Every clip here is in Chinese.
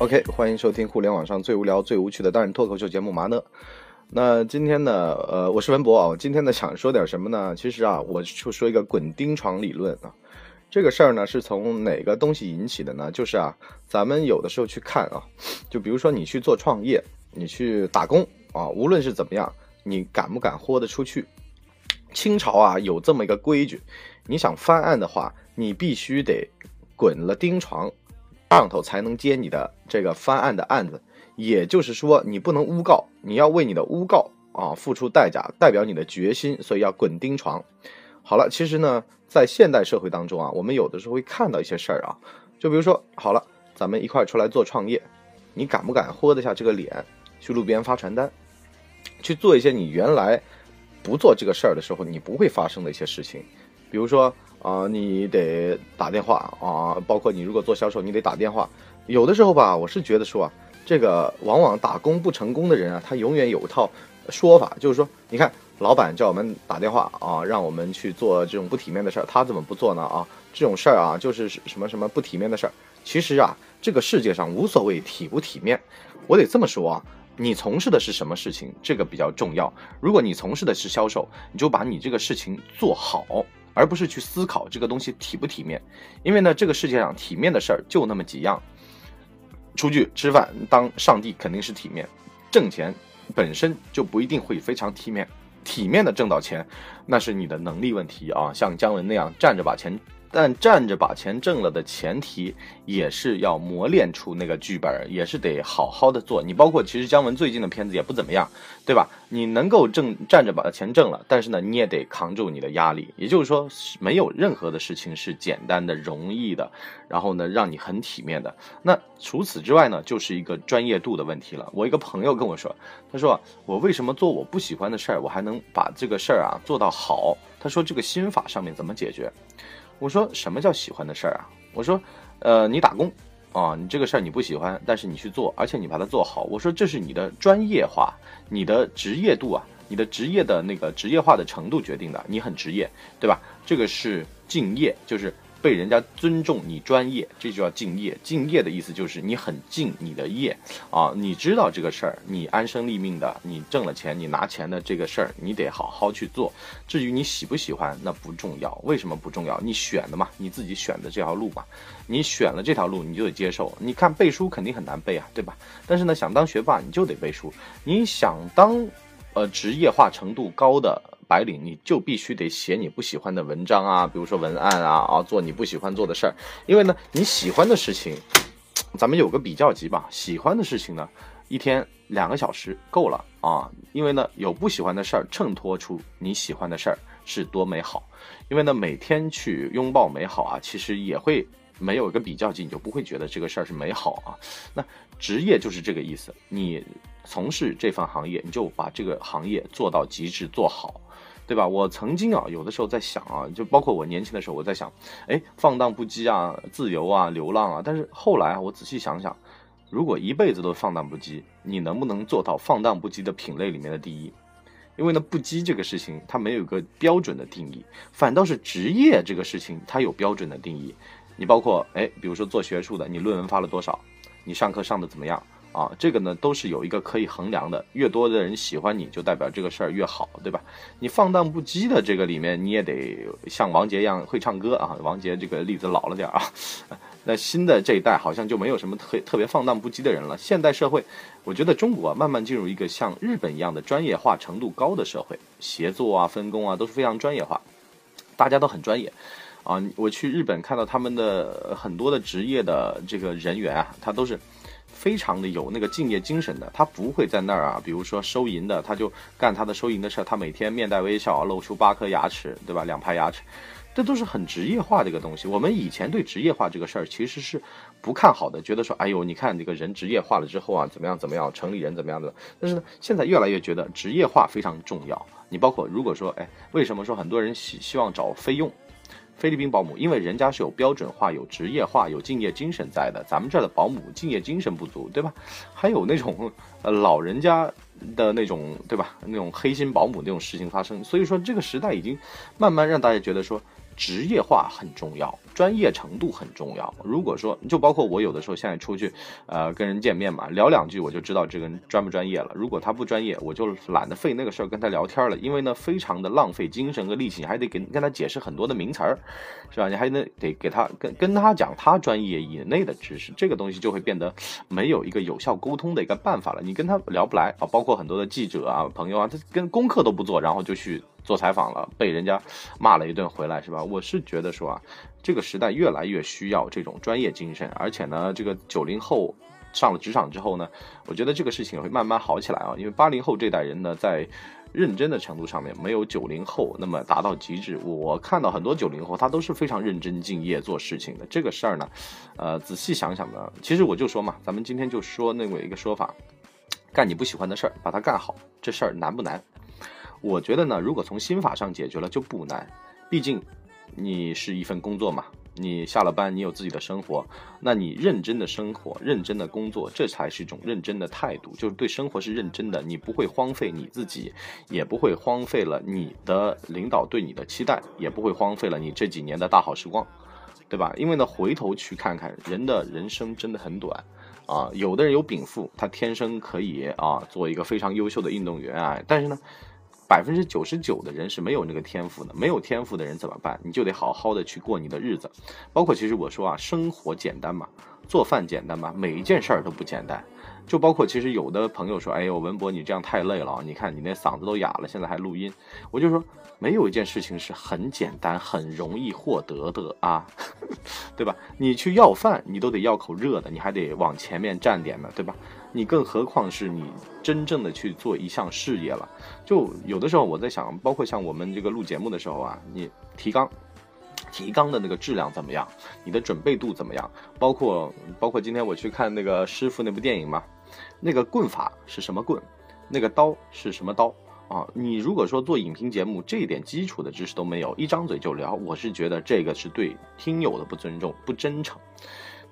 OK，欢迎收听互联网上最无聊、最无趣的单人脱口秀节目《麻呢》。那今天呢，呃，我是文博啊。今天呢，想说点什么呢？其实啊，我就说一个滚钉床理论啊。这个事儿呢，是从哪个东西引起的呢？就是啊，咱们有的时候去看啊，就比如说你去做创业，你去打工啊，无论是怎么样，你敢不敢豁得出去？清朝啊，有这么一个规矩，你想翻案的话，你必须得滚了钉床。上头才能接你的这个翻案的案子，也就是说，你不能诬告，你要为你的诬告啊付出代价，代表你的决心，所以要滚钉床。好了，其实呢，在现代社会当中啊，我们有的时候会看到一些事儿啊，就比如说，好了，咱们一块出来做创业，你敢不敢豁得下这个脸去路边发传单，去做一些你原来不做这个事儿的时候你不会发生的一些事情，比如说。啊，你得打电话啊，包括你如果做销售，你得打电话。有的时候吧，我是觉得说啊，这个往往打工不成功的人啊，他永远有一套说法，就是说，你看老板叫我们打电话啊，让我们去做这种不体面的事儿，他怎么不做呢？啊，这种事儿啊，就是什么什么不体面的事儿。其实啊，这个世界上无所谓体不体面，我得这么说啊，你从事的是什么事情，这个比较重要。如果你从事的是销售，你就把你这个事情做好。而不是去思考这个东西体不体面，因为呢，这个世界上体面的事儿就那么几样。出去吃饭当上帝肯定是体面，挣钱本身就不一定会非常体面。体面的挣到钱，那是你的能力问题啊，像姜文那样站着把钱。但站着把钱挣了的前提，也是要磨练出那个剧本，也是得好好的做。你包括其实姜文最近的片子也不怎么样，对吧？你能够挣站着把钱挣了，但是呢，你也得扛住你的压力。也就是说，没有任何的事情是简单的、容易的，然后呢，让你很体面的。那除此之外呢，就是一个专业度的问题了。我一个朋友跟我说，他说我为什么做我不喜欢的事儿，我还能把这个事儿啊做到好？他说这个心法上面怎么解决？我说什么叫喜欢的事儿啊？我说，呃，你打工啊，你这个事儿你不喜欢，但是你去做，而且你把它做好。我说这是你的专业化，你的职业度啊，你的职业的那个职业化的程度决定的，你很职业，对吧？这个是敬业，就是。被人家尊重你专业，这就叫敬业。敬业的意思就是你很敬你的业啊，你知道这个事儿，你安身立命的，你挣了钱，你拿钱的这个事儿，你得好好去做。至于你喜不喜欢，那不重要。为什么不重要？你选的嘛，你自己选的这条路嘛，你选了这条路，你就得接受。你看背书肯定很难背啊，对吧？但是呢，想当学霸，你就得背书。你想当，呃，职业化程度高的。白领，你就必须得写你不喜欢的文章啊，比如说文案啊，啊，做你不喜欢做的事儿。因为呢，你喜欢的事情，咱们有个比较级吧。喜欢的事情呢，一天两个小时够了啊。因为呢，有不喜欢的事儿衬托出你喜欢的事儿是多美好。因为呢，每天去拥抱美好啊，其实也会没有一个比较级，你就不会觉得这个事儿是美好啊。那职业就是这个意思，你从事这份行业，你就把这个行业做到极致，做好。对吧？我曾经啊，有的时候在想啊，就包括我年轻的时候，我在想，哎，放荡不羁啊，自由啊，流浪啊。但是后来啊，我仔细想想，如果一辈子都放荡不羁，你能不能做到放荡不羁的品类里面的第一？因为呢，不羁这个事情它没有一个标准的定义，反倒是职业这个事情它有标准的定义。你包括哎，比如说做学术的，你论文发了多少？你上课上的怎么样？啊，这个呢都是有一个可以衡量的，越多的人喜欢你就代表这个事儿越好，对吧？你放荡不羁的这个里面，你也得像王杰一样会唱歌啊。王杰这个例子老了点啊，那新的这一代好像就没有什么特特别放荡不羁的人了。现代社会，我觉得中国慢慢进入一个像日本一样的专业化程度高的社会，协作啊、分工啊都是非常专业化，大家都很专业啊。我去日本看到他们的很多的职业的这个人员啊，他都是。非常的有那个敬业精神的，他不会在那儿啊，比如说收银的，他就干他的收银的事儿，他每天面带微笑，露出八颗牙齿，对吧？两排牙齿，这都是很职业化的一个东西。我们以前对职业化这个事儿其实是不看好的，觉得说，哎呦，你看这个人职业化了之后啊，怎么样怎么样，城里人怎么样的。但是呢，现在越来越觉得职业化非常重要。你包括如果说，哎，为什么说很多人希希望找菲佣？菲律宾保姆，因为人家是有标准化、有职业化、有敬业精神在的，咱们这儿的保姆敬业精神不足，对吧？还有那种呃老人家的那种，对吧？那种黑心保姆那种事情发生，所以说这个时代已经慢慢让大家觉得说职业化很重要。专业程度很重要。如果说，就包括我有的时候现在出去，呃，跟人见面嘛，聊两句我就知道这个人专不专业了。如果他不专业，我就懒得费那个事儿跟他聊天了，因为呢，非常的浪费精神和力气，你还得跟跟他解释很多的名词儿，是吧？你还得得给他跟跟他讲他专业以内的知识，这个东西就会变得没有一个有效沟通的一个办法了。你跟他聊不来啊，包括很多的记者啊、朋友啊，他跟功课都不做，然后就去。做采访了，被人家骂了一顿回来，是吧？我是觉得说啊，这个时代越来越需要这种专业精神，而且呢，这个九零后上了职场之后呢，我觉得这个事情会慢慢好起来啊。因为八零后这代人呢，在认真的程度上面没有九零后那么达到极致。我看到很多九零后，他都是非常认真敬业做事情的。这个事儿呢，呃，仔细想想呢，其实我就说嘛，咱们今天就说那么一个说法，干你不喜欢的事儿，把它干好，这事儿难不难？我觉得呢，如果从心法上解决了就不难，毕竟你是一份工作嘛，你下了班你有自己的生活，那你认真的生活，认真的工作，这才是一种认真的态度，就是对生活是认真的，你不会荒废你自己，也不会荒废了你的领导对你的期待，也不会荒废了你这几年的大好时光，对吧？因为呢，回头去看看，人的人生真的很短啊，有的人有禀赋，他天生可以啊做一个非常优秀的运动员啊，但是呢。百分之九十九的人是没有那个天赋的，没有天赋的人怎么办？你就得好好的去过你的日子。包括其实我说啊，生活简单嘛，做饭简单嘛，每一件事儿都不简单。就包括其实有的朋友说，哎呦文博你这样太累了，你看你那嗓子都哑了，现在还录音。我就说，没有一件事情是很简单、很容易获得的啊，对吧？你去要饭，你都得要口热的，你还得往前面站点呢，对吧？你更何况是你真正的去做一项事业了，就有的时候我在想，包括像我们这个录节目的时候啊，你提纲，提纲的那个质量怎么样？你的准备度怎么样？包括包括今天我去看那个师傅那部电影嘛，那个棍法是什么棍？那个刀是什么刀？啊，你如果说做影评节目，这一点基础的知识都没有，一张嘴就聊，我是觉得这个是对听友的不尊重、不真诚。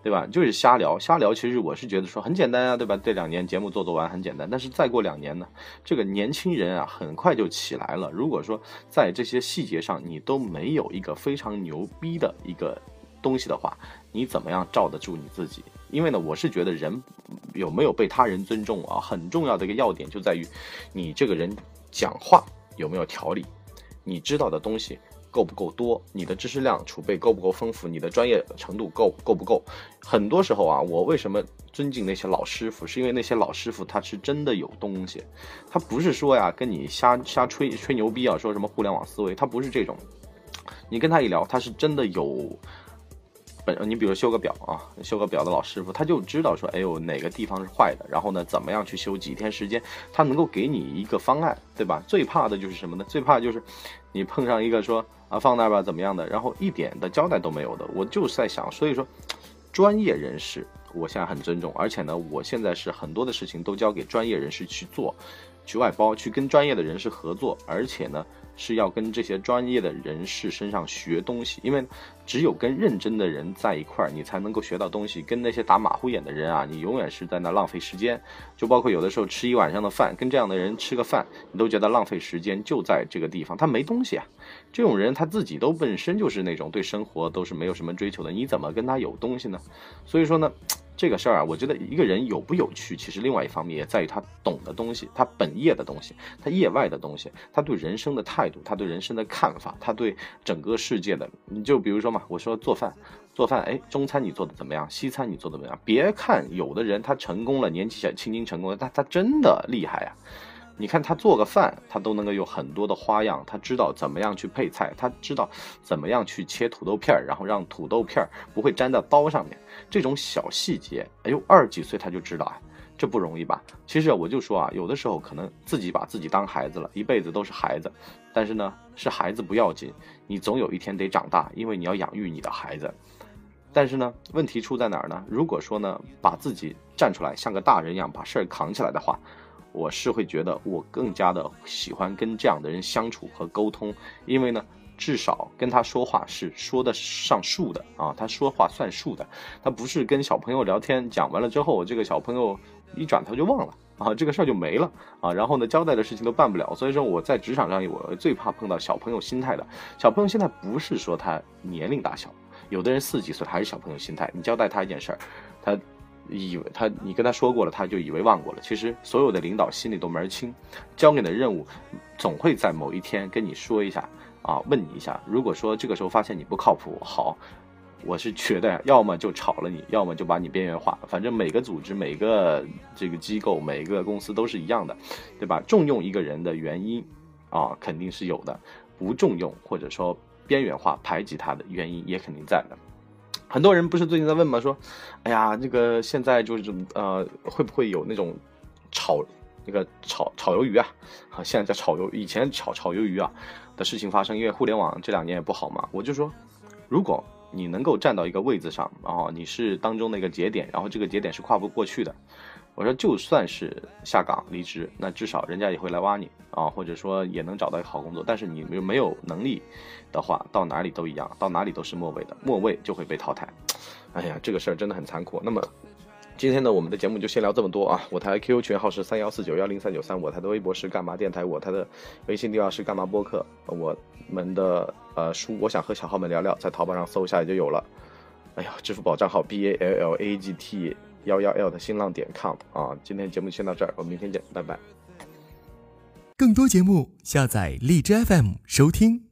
对吧？就是瞎聊，瞎聊。其实我是觉得说很简单啊，对吧？这两年节目做做完很简单，但是再过两年呢，这个年轻人啊，很快就起来了。如果说在这些细节上你都没有一个非常牛逼的一个东西的话，你怎么样罩得住你自己？因为呢，我是觉得人有没有被他人尊重啊，很重要的一个要点就在于你这个人讲话有没有条理，你知道的东西。够不够多？你的知识量储备够不够丰富？你的专业程度够够不够？很多时候啊，我为什么尊敬那些老师傅？是因为那些老师傅他是真的有东西，他不是说呀跟你瞎瞎吹吹牛逼啊，说什么互联网思维，他不是这种。你跟他一聊，他是真的有。本你比如修个表啊，修个表的老师傅，他就知道说，哎呦哪个地方是坏的，然后呢怎么样去修，几天时间，他能够给你一个方案，对吧？最怕的就是什么呢？最怕就是你碰上一个说啊放那儿吧怎么样的，然后一点的交代都没有的。我就是在想，所以说专业人士，我现在很尊重，而且呢，我现在是很多的事情都交给专业人士去做，去外包，去跟专业的人士合作，而且呢。是要跟这些专业的人士身上学东西，因为只有跟认真的人在一块儿，你才能够学到东西。跟那些打马虎眼的人啊，你永远是在那浪费时间。就包括有的时候吃一晚上的饭，跟这样的人吃个饭，你都觉得浪费时间。就在这个地方，他没东西啊。这种人他自己都本身就是那种对生活都是没有什么追求的，你怎么跟他有东西呢？所以说呢。这个事儿啊，我觉得一个人有不有趣，其实另外一方面也在于他懂的东西，他本业的东西，他业外的东西，他对人生的态度，他对人生的看法，他对整个世界的，你就比如说嘛，我说做饭，做饭，哎，中餐你做的怎么样？西餐你做的怎么样？别看有的人他成功了，年纪小轻轻成功了，他他真的厉害啊。你看他做个饭，他都能够有很多的花样，他知道怎么样去配菜，他知道怎么样去切土豆片儿，然后让土豆片儿不会粘到刀上面。这种小细节，哎呦，二十几岁他就知道啊，这不容易吧？其实我就说啊，有的时候可能自己把自己当孩子了，一辈子都是孩子。但是呢，是孩子不要紧，你总有一天得长大，因为你要养育你的孩子。但是呢，问题出在哪儿呢？如果说呢，把自己站出来像个大人一样把事儿扛起来的话。我是会觉得我更加的喜欢跟这样的人相处和沟通，因为呢，至少跟他说话是说得上数的啊，他说话算数的，他不是跟小朋友聊天讲完了之后，这个小朋友一转头就忘了啊，这个事儿就没了啊，然后呢，交代的事情都办不了。所以说我在职场上，我最怕碰到小朋友心态的。小朋友现在不是说他年龄大小，有的人四十几岁还是小朋友心态，你交代他一件事儿，他以为他你跟他说过了，他就以为忘过了。其实所有的领导心里都门清，交给你的任务总会在某一天跟你说一下啊，问你一下。如果说这个时候发现你不靠谱，好。我是觉得，要么就炒了你，要么就把你边缘化。反正每个组织、每个这个机构、每个公司都是一样的，对吧？重用一个人的原因，啊，肯定是有的；不重用或者说边缘化、排挤他的原因也肯定在的。很多人不是最近在问吗？说，哎呀，这个现在就是呃，会不会有那种炒那个炒炒鱿鱼啊？啊，现在叫炒鱿，以前炒炒鱿鱼啊的事情发生，因为互联网这两年也不好嘛。我就说，如果。你能够站到一个位子上，然后你是当中的一个节点，然后这个节点是跨不过去的。我说，就算是下岗离职，那至少人家也会来挖你啊，或者说也能找到一个好工作。但是你没没有能力的话，到哪里都一样，到哪里都是末位的，末位就会被淘汰。哎呀，这个事儿真的很残酷。那么。今天呢，我们的节目就先聊这么多啊！我台 QQ 群号是三幺四九幺零三九三，我台的微博是干嘛电台，我台的微信电话是干嘛播客。我们的呃书，我想和小号们聊聊，在淘宝上搜一下也就有了。哎呀，支付宝账号 b a l l a g t 幺幺 l 的新浪点 com 啊！今天节目先到这儿，我们明天见，拜拜。更多节目下载荔枝 FM 收听。